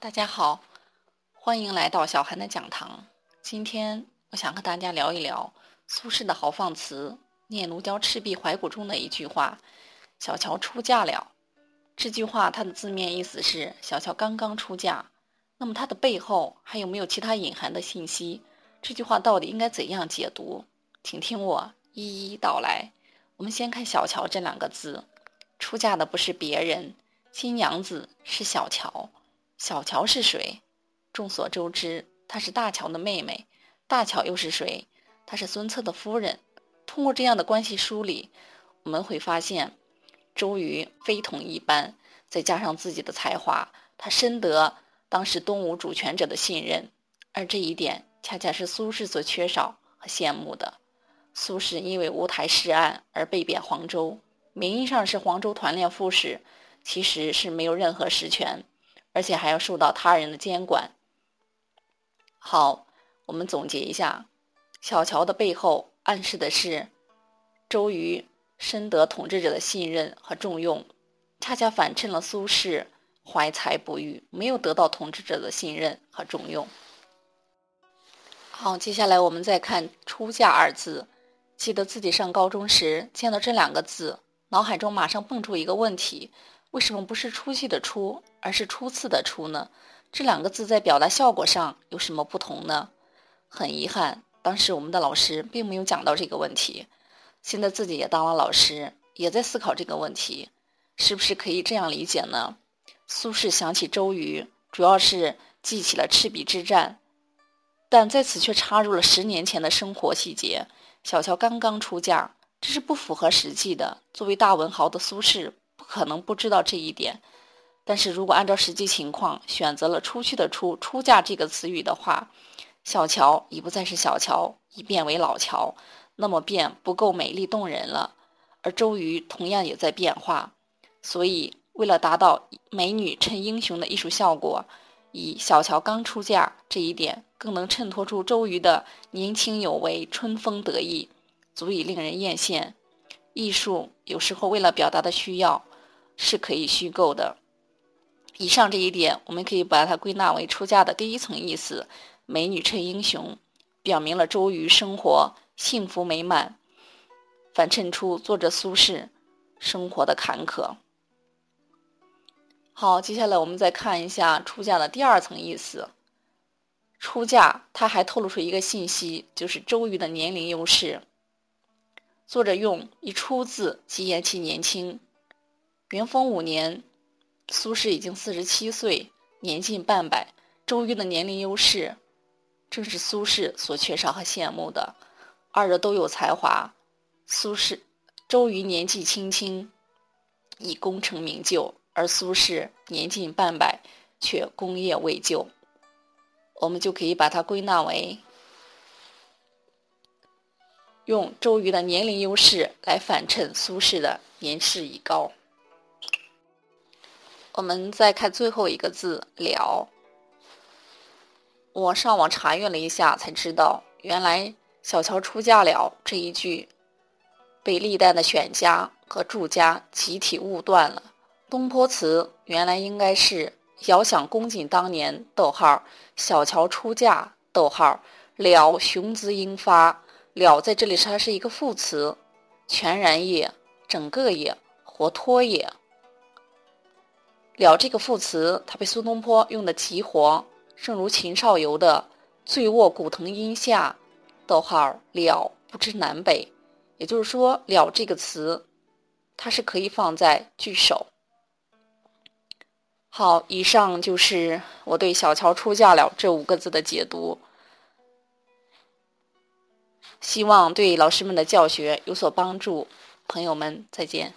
大家好，欢迎来到小韩的讲堂。今天我想和大家聊一聊苏轼的豪放词《念奴娇·赤壁怀古》中的一句话：“小乔出嫁了。”这句话它的字面意思是小乔刚刚出嫁。那么它的背后还有没有其他隐含的信息？这句话到底应该怎样解读？请听我一一道来。我们先看“小乔”这两个字，出嫁的不是别人，新娘子是小乔。小乔是谁？众所周知，她是大乔的妹妹。大乔又是谁？她是孙策的夫人。通过这样的关系梳理，我们会发现，周瑜非同一般。再加上自己的才华，他深得当时东吴主权者的信任。而这一点，恰恰是苏轼所缺少和羡慕的。苏轼因为乌台诗案而被贬黄州，名义上是黄州团练副使，其实是没有任何实权。而且还要受到他人的监管。好，我们总结一下，小乔的背后暗示的是，周瑜深得统治者的信任和重用，恰恰反衬了苏轼怀才不遇，没有得到统治者的信任和重用。好，接下来我们再看“出嫁”二字，记得自己上高中时见到这两个字，脑海中马上蹦出一个问题。为什么不是出去的出，而是初次的初呢？这两个字在表达效果上有什么不同呢？很遗憾，当时我们的老师并没有讲到这个问题。现在自己也当了老师，也在思考这个问题，是不是可以这样理解呢？苏轼想起周瑜，主要是记起了赤壁之战，但在此却插入了十年前的生活细节。小乔刚刚出嫁，这是不符合实际的。作为大文豪的苏轼。不可能不知道这一点，但是如果按照实际情况选择了“出去”的“出”出嫁这个词语的话，小乔已不再是小乔，已变为老乔，那么便不够美丽动人了。而周瑜同样也在变化，所以为了达到美女衬英雄的艺术效果，以小乔刚出嫁这一点更能衬托出周瑜的年轻有为、春风得意，足以令人艳羡。艺术有时候为了表达的需要。是可以虚构的。以上这一点，我们可以把它归纳为出嫁的第一层意思：美女衬英雄，表明了周瑜生活幸福美满，反衬出作者苏轼生活的坎坷。好，接下来我们再看一下出嫁的第二层意思。出嫁，它还透露出一个信息，就是周瑜的年龄优势。作者用一“出”字，即言其年轻。元丰五年，苏轼已经四十七岁，年近半百。周瑜的年龄优势，正是苏轼所缺少和羡慕的。二者都有才华，苏轼、周瑜年纪轻轻，已功成名就，而苏轼年近半百，却功业未就。我们就可以把它归纳为，用周瑜的年龄优势来反衬苏轼的年事已高。我们再看最后一个字“了”。我上网查阅了一下，才知道原来“小乔出嫁了”这一句被历代的选家和注家集体误断了。东坡词原来应该是“遥想公瑾当年，逗号小乔出嫁，逗号了雄姿英发”。了在这里它是一个副词，全然也、整个也、活脱也。了这个副词，它被苏东坡用的极活，正如秦少游的“醉卧古藤阴下”，逗号了不知南北。也就是说，了这个词，它是可以放在句首。好，以上就是我对“小乔出嫁了”这五个字的解读，希望对老师们的教学有所帮助。朋友们，再见。